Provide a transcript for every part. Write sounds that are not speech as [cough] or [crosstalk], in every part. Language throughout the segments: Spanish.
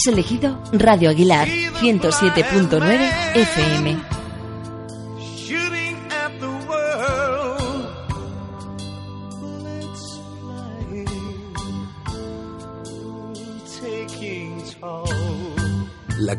Has elegido Radio Aguilar 107.9 FM.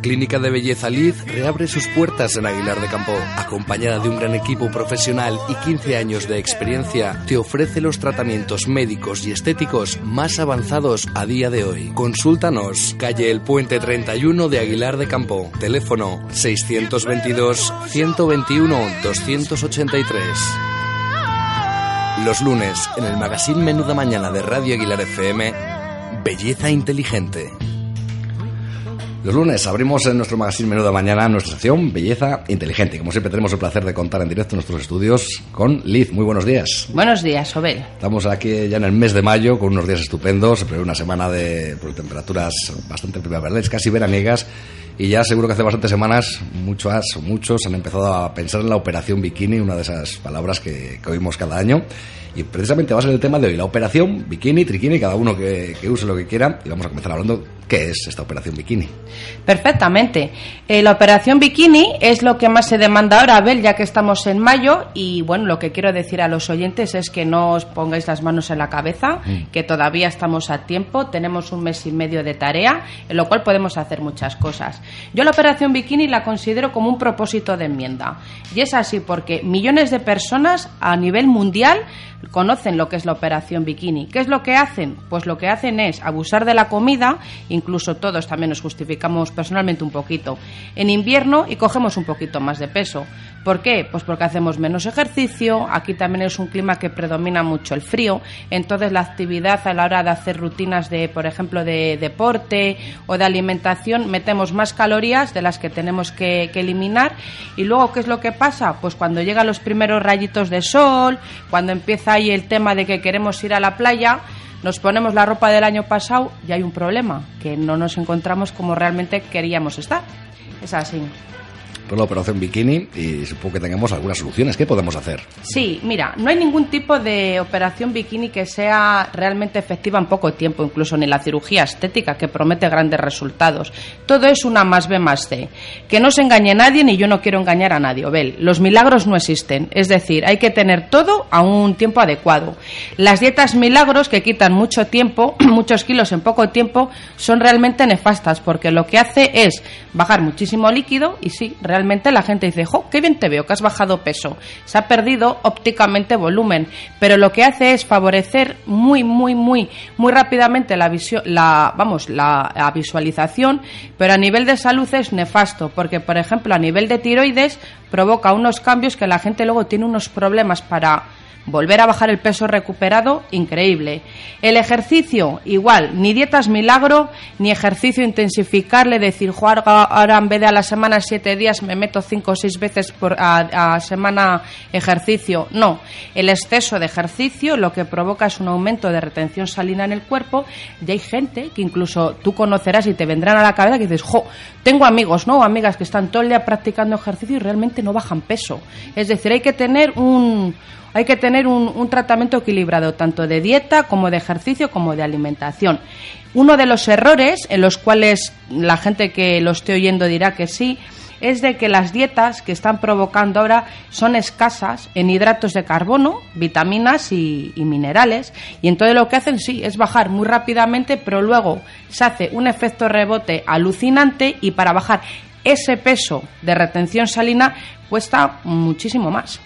Clínica de Belleza Liz reabre sus puertas en Aguilar de Campo. Acompañada de un gran equipo profesional y 15 años de experiencia, te ofrece los tratamientos médicos y estéticos más avanzados a día de hoy. Consúltanos, calle El Puente 31 de Aguilar de Campo. Teléfono 622 121 283. Los lunes, en el magazine Menuda Mañana de Radio Aguilar FM, Belleza Inteligente. Los lunes abrimos en nuestro magazine Menú de Mañana nuestra sección Belleza Inteligente. Como siempre tenemos el placer de contar en directo nuestros estudios con Liz. Muy buenos días. Buenos días, Obel. Estamos aquí ya en el mes de mayo con unos días estupendos, se prevé una semana de pues, temperaturas bastante primaverales, casi veraniegas. Y ya seguro que hace bastantes semanas muchos, muchos han empezado a pensar en la operación bikini, una de esas palabras que, que oímos cada año. Y precisamente va a ser el tema de hoy, la operación bikini, triquini, cada uno que, que use lo que quiera. Y vamos a comenzar hablando qué es esta operación bikini. Perfectamente. Eh, la operación bikini es lo que más se demanda ahora, Abel, ya que estamos en mayo. Y bueno, lo que quiero decir a los oyentes es que no os pongáis las manos en la cabeza, que todavía estamos a tiempo. Tenemos un mes y medio de tarea, en lo cual podemos hacer muchas cosas. Yo la operación bikini la considero como un propósito de enmienda. Y es así porque millones de personas a nivel mundial conocen lo que es la operación bikini. ¿Qué es lo que hacen? Pues lo que hacen es abusar de la comida, incluso todos también nos justificamos personalmente un poquito, en invierno y cogemos un poquito más de peso. ¿Por qué? Pues porque hacemos menos ejercicio, aquí también es un clima que predomina mucho el frío, entonces la actividad a la hora de hacer rutinas de, por ejemplo, de deporte o de alimentación, metemos más calorías de las que tenemos que, que eliminar y luego, ¿qué es lo que pasa? Pues cuando llegan los primeros rayitos de sol, cuando empieza ahí el tema de que queremos ir a la playa, nos ponemos la ropa del año pasado y hay un problema, que no nos encontramos como realmente queríamos estar. Es así. Pues la operación bikini y supongo que tengamos algunas soluciones. ¿Qué podemos hacer? Sí, mira, no hay ningún tipo de operación bikini que sea realmente efectiva en poco tiempo, incluso ni la cirugía estética que promete grandes resultados. Todo es una más B más C. Que no se engañe nadie ni yo no quiero engañar a nadie. Obel, los milagros no existen. Es decir, hay que tener todo a un tiempo adecuado. Las dietas milagros que quitan mucho tiempo, [clears throat] muchos kilos en poco tiempo, son realmente nefastas porque lo que hace es bajar muchísimo líquido y sí, realmente la gente dice, jo, qué bien te veo, que has bajado peso. Se ha perdido ópticamente volumen, pero lo que hace es favorecer muy, muy, muy, muy rápidamente la, visio- la, vamos, la visualización, pero a nivel de salud es nefasto, porque, por ejemplo, a nivel de tiroides provoca unos cambios que la gente luego tiene unos problemas para volver a bajar el peso recuperado, increíble. El ejercicio, igual, ni dietas milagro, ni ejercicio intensificarle, decir, "Jo, ahora en vez de a la semana siete días me meto cinco o seis veces por a, a semana ejercicio. No, el exceso de ejercicio lo que provoca es un aumento de retención salina en el cuerpo y hay gente que incluso tú conocerás y te vendrán a la cabeza que dices, jo, tengo amigos, ¿no? O amigas que están todo el día practicando ejercicio y realmente no bajan peso. Es decir, hay que tener un hay que tener un, tratamiento equilibrado, tanto de dieta como de ejercicio como de alimentación. Uno de los errores en los cuales la gente que lo esté oyendo dirá que sí, es de que las dietas que están provocando ahora son escasas en hidratos de carbono, vitaminas y, y minerales, y entonces lo que hacen sí es bajar muy rápidamente, pero luego se hace un efecto rebote alucinante y para bajar ese peso de retención salina cuesta muchísimo más.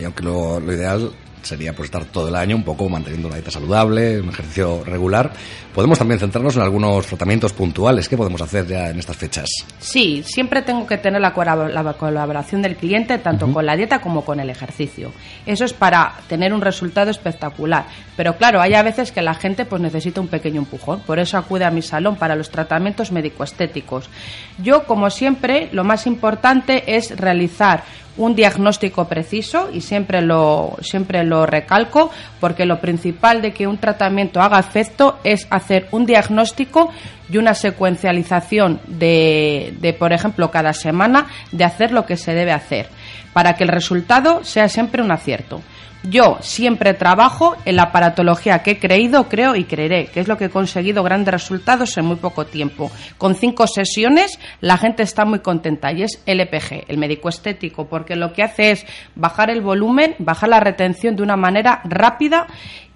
Y aunque lo, lo ideal sería pues estar todo el año un poco manteniendo una dieta saludable, un ejercicio regular, podemos también centrarnos en algunos tratamientos puntuales. ¿Qué podemos hacer ya en estas fechas? Sí, siempre tengo que tener la, colab- la colaboración del cliente tanto con la dieta como con el ejercicio. Eso es para tener un resultado espectacular. Pero claro, hay a veces que la gente pues necesita un pequeño empujón. Por eso acude a mi salón para los tratamientos médico-estéticos. Yo, como siempre, lo más importante es realizar un diagnóstico preciso y siempre lo, siempre lo recalco porque lo principal de que un tratamiento haga efecto es hacer un diagnóstico y una secuencialización de, de, por ejemplo, cada semana de hacer lo que se debe hacer para que el resultado sea siempre un acierto. Yo siempre trabajo en la aparatología que he creído, creo y creeré, que es lo que he conseguido grandes resultados en muy poco tiempo. Con cinco sesiones la gente está muy contenta y es LPG, el médico estético, porque lo que hace es bajar el volumen, bajar la retención de una manera rápida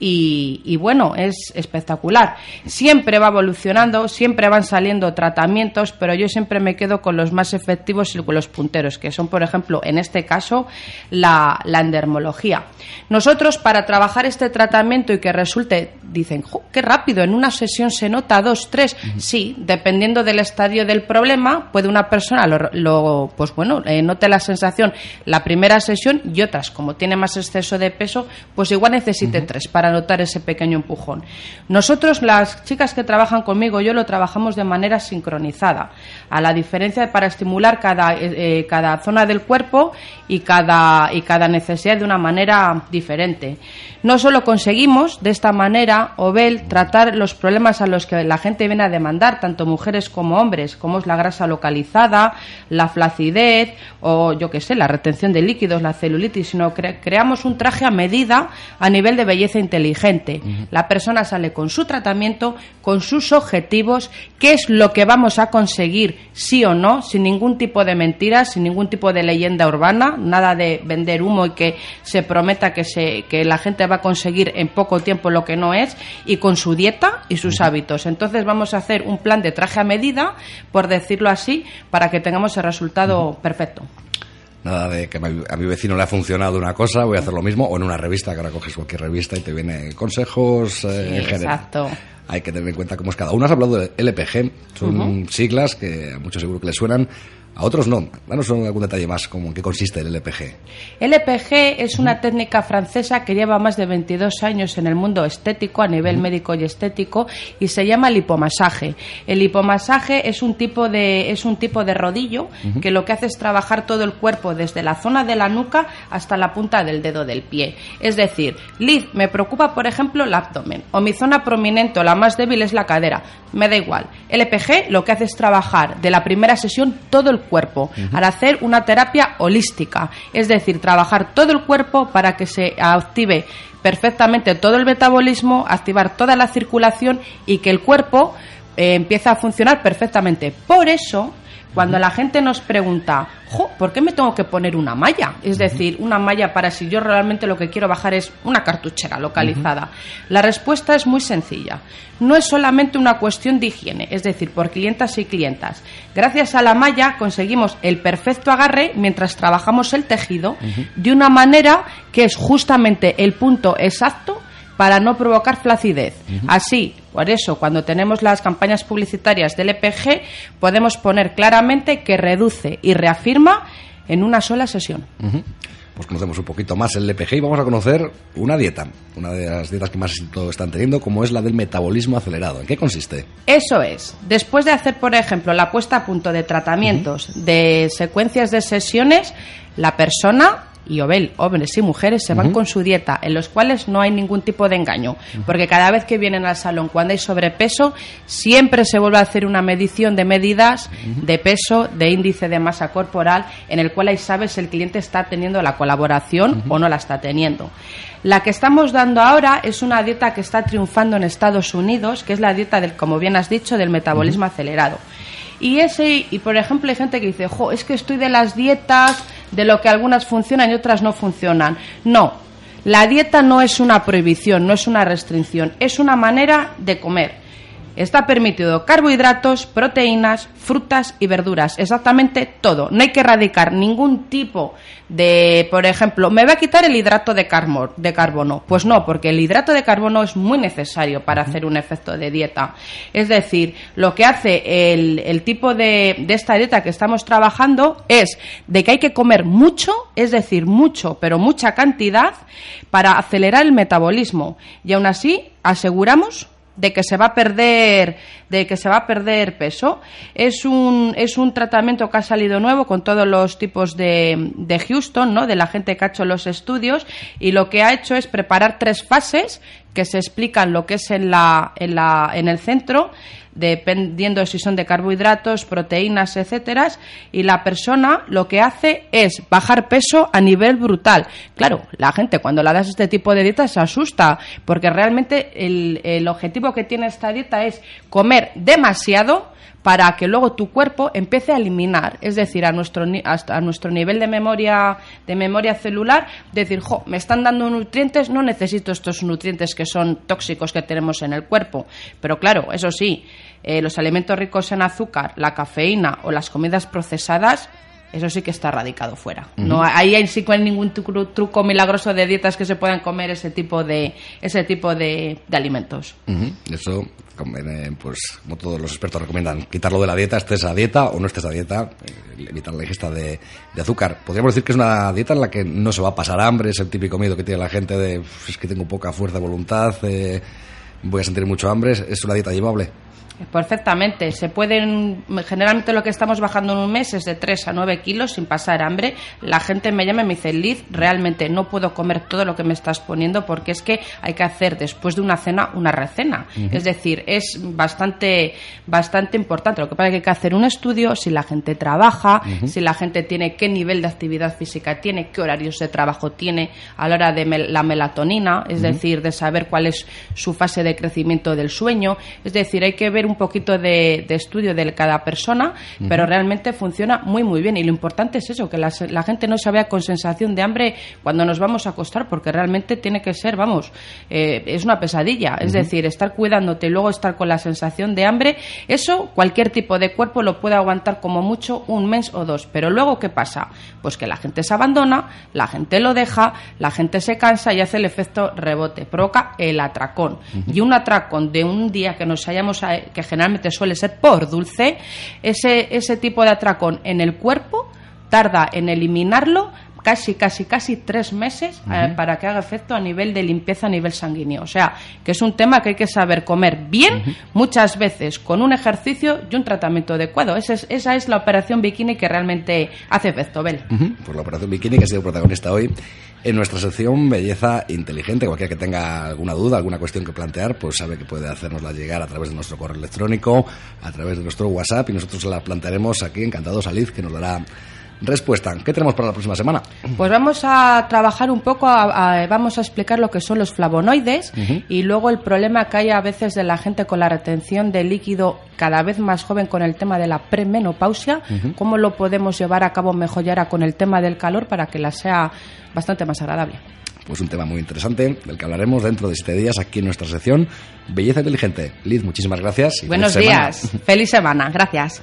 y, bueno, es espectacular. Siempre va evolucionando, siempre van saliendo tratamientos, pero yo siempre me quedo con los más efectivos y con los punteros, que son, por ejemplo, en este caso, la, la endermología. Nosotros, para trabajar este tratamiento y que resulte, dicen, qué rápido, en una sesión se nota dos, tres. Sí, dependiendo del estadio del problema, puede una persona, lo, pues bueno, eh, note la sensación la primera sesión y otras, como tiene más exceso de peso, pues igual necesite tres para notar ese pequeño empujón. Nosotros, las chicas que trabajan conmigo, yo lo trabajamos de manera sincronizada, a la diferencia de para estimular cada, eh, eh, cada zona del cuerpo y cada, y cada necesidad de una manera diferente. No solo conseguimos de esta manera, Obel, tratar los problemas a los que la gente viene a demandar, tanto mujeres como hombres, como es la grasa localizada, la flacidez o yo qué sé, la retención de líquidos, la celulitis, sino que creamos un traje a medida a nivel de belleza inteligente. La persona sale con su tratamiento, con sus objetivos, qué es lo que vamos a conseguir, sí o no, sin ningún tipo de mentiras, sin ningún tipo de leyenda urbana, nada de vender humo y que se prometa que, se, que la gente va a conseguir en poco tiempo lo que no es y con su dieta y sus hábitos. Entonces vamos a hacer un plan de traje a medida, por decirlo así, para que tengamos el resultado perfecto. Nada de que a mi vecino le ha funcionado una cosa, voy a hacer lo mismo, o en una revista, que ahora coges cualquier revista y te viene consejos eh, en general. Exacto hay que tener en cuenta cómo es cada uno. Has hablado de LPG, son siglas que a muchos seguro que les suenan. A otros no. Danos algún detalle más, como en qué consiste el LPG. LPG es una técnica francesa que lleva más de 22 años en el mundo estético, a nivel médico y estético, y se llama lipomasaje. El lipomasaje es un tipo de, es un tipo de rodillo que lo que hace es trabajar todo el cuerpo desde la zona de la nuca hasta la punta del dedo del pie. Es decir, Liz, me preocupa, por ejemplo, el abdomen, o mi zona prominente o la más débil es la cadera. Me da igual. LPG lo que hace es trabajar de la primera sesión todo el cuerpo, al hacer una terapia holística, es decir, trabajar todo el cuerpo para que se active perfectamente todo el metabolismo, activar toda la circulación y que el cuerpo eh, empiece a funcionar perfectamente. Por eso, cuando la gente nos pregunta, ¿por qué me tengo que poner una malla? Es decir, una malla para si yo realmente lo que quiero bajar es una cartuchera localizada. La respuesta es muy sencilla. No es solamente una cuestión de higiene, es decir, por clientas y clientas. Gracias a la malla conseguimos el perfecto agarre mientras trabajamos el tejido de una manera que es justamente el punto exacto para no provocar flacidez. Así, por eso, cuando tenemos las campañas publicitarias del EPG, podemos poner claramente que reduce y reafirma en una sola sesión. Pues conocemos un poquito más el EPG y vamos a conocer una dieta, una de las dietas que más éxito están teniendo, como es la del metabolismo acelerado. ¿En qué consiste? Eso es. Después de hacer, por ejemplo, la puesta a punto de tratamientos, de secuencias de sesiones, la persona y Obel, hombres y mujeres, se van con su dieta, en los cuales no hay ningún tipo de engaño, porque cada vez que vienen al salón, cuando hay sobrepeso, siempre se vuelve a hacer una medición de medidas de peso, de índice de masa corporal, en el cual ahí sabes si el cliente está teniendo la colaboración o no la está teniendo. La que estamos dando ahora es una dieta que está triunfando en Estados Unidos, que es la dieta del, como bien has dicho, del metabolismo acelerado. Y ese, y por ejemplo, hay gente que dice, jo, es que estoy de las dietas, de lo que algunas funcionan y otras no funcionan. No, la dieta no es una prohibición, no es una restricción, es una manera de comer. Está permitido carbohidratos, proteínas, frutas y verduras, exactamente todo. No hay que erradicar ningún tipo de, por ejemplo, me va a quitar el hidrato de, de carbono. Pues no, porque el hidrato de carbono es muy necesario para hacer un efecto de dieta. Es decir, lo que hace el, tipo de, de esta dieta que estamos trabajando es de que hay que comer mucho, es decir, mucho, pero mucha cantidad, para acelerar el metabolismo. Y aún así, aseguramos de que se va a perder de que se va a perder peso es un es un tratamiento que ha salido nuevo con todos los tipos de, de Houston no de la gente que ha hecho los estudios y lo que ha hecho es preparar tres fases que se explican lo que es en, la, en, la, en el centro dependiendo si son de carbohidratos, proteínas, etcétera, y la persona lo que hace es bajar peso a nivel brutal. Claro, la gente cuando la das este tipo de dieta se asusta, porque realmente el, el objetivo que tiene esta dieta es comer demasiado para que luego tu cuerpo empiece a eliminar, es decir, a nuestro, hasta a nuestro nivel de memoria, de memoria celular, decir, jo, me están dando nutrientes, no necesito estos nutrientes que son tóxicos que tenemos en el cuerpo. Pero claro, eso sí, eh, los alimentos ricos en azúcar, la cafeína o las comidas procesadas eso sí que está radicado fuera. No ahí sí no hay ningún truco milagroso de dietas que se puedan comer ese tipo de ese tipo de, alimentos. Eso pues como todos los expertos recomiendan, quitarlo de la dieta, estés a dieta o no estés a dieta, eh, evitar la ingesta de, azúcar. Podríamos decir que es una dieta en la que no se va a pasar hambre, es el típico miedo que tiene la gente de es que tengo poca fuerza de voluntad, eh, voy a sentir mucho hambre, es una dieta llevable. Perfectamente. Se pueden, generalmente lo que estamos bajando en un mes es de 3 a 9 kilos sin pasar hambre. La gente me llama y me dice, Liz, realmente no puedo comer todo lo que me estás poniendo porque es que hay que hacer después de una cena una recena. Es decir, es bastante, bastante importante. Lo que pasa es que hay que hacer un estudio si la gente trabaja, si la gente tiene qué nivel de actividad física tiene, qué horarios de trabajo tiene a la hora de la melatonina, es decir, de saber cuál es su fase de crecimiento del sueño. Es decir, hay que ver un poquito de, estudio de cada persona, pero realmente funciona muy, muy bien. Y lo importante es eso, que la, gente no se vea con sensación de hambre cuando nos vamos a acostar, porque realmente tiene que ser, vamos, eh, es una pesadilla. Es decir, estar cuidándote y luego estar con la sensación de hambre, eso cualquier tipo de cuerpo lo puede aguantar como mucho un mes o dos. Pero luego, ¿qué pasa? Pues que la gente se abandona, la gente lo deja, la gente se cansa y hace el efecto rebote, provoca el atracón. Y un atracón de un día que nos hayamos que generalmente suele ser por dulce, ese, ese tipo de atracón en el cuerpo tarda en eliminarlo casi, casi, casi tres meses eh, para que haga efecto a nivel de limpieza a nivel sanguíneo. O sea, que es un tema que hay que saber comer bien, muchas veces con un ejercicio y un tratamiento adecuado. Esa es, esa es la operación bikini que realmente hace efecto, Bel. Pues la operación bikini que ha sido protagonista hoy en nuestra sección Belleza Inteligente. Cualquiera que tenga alguna duda, alguna cuestión que plantear, pues sabe que puede hacernosla llegar a través de nuestro correo electrónico, a través de nuestro WhatsApp y nosotros la plantearemos aquí, encantados, Aliz, que nos dará respuesta. ¿Qué tenemos para la próxima semana? Pues vamos a trabajar un poco, vamos a explicar lo que son los flavonoides y luego el problema que hay a veces de la gente con la retención de líquido cada vez más joven con el tema de la premenopausia, cómo lo podemos llevar a cabo mejor ya con el tema del calor para que la sea bastante más agradable pues un tema muy interesante del que hablaremos dentro de siete días aquí en nuestra sección Belleza Inteligente. Liz, muchísimas gracias. Buenos días. Feliz semana. Gracias.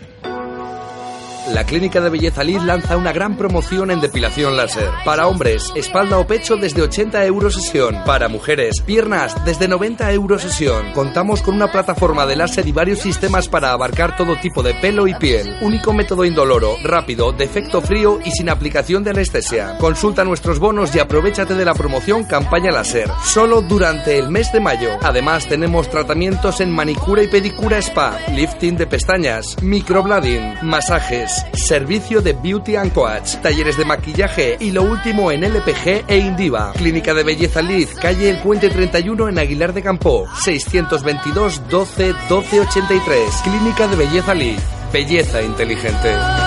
La Clínica de Belleza Liz lanza una gran promoción en depilación láser. Para hombres, espalda o pecho desde 80 euros sesión. Para mujeres, piernas desde 90 euros sesión. Contamos con una plataforma de láser y varios sistemas para abarcar todo tipo de pelo y piel. Único método indoloro, rápido, de efecto frío y sin aplicación de anestesia. Consulta nuestros bonos y aprovechate de la promoción Campaña Láser. Solo durante el mes de mayo. Además, tenemos tratamientos en manicura y pedicura spa, lifting de pestañas, microblading, masajes servicio de beauty and coach, talleres de maquillaje y lo último en LPG e Indiva. Clínica de Belleza Liz, calle El Puente 31 en Aguilar de Campo, 622 12 12 83. Clínica de Belleza Liz, belleza inteligente.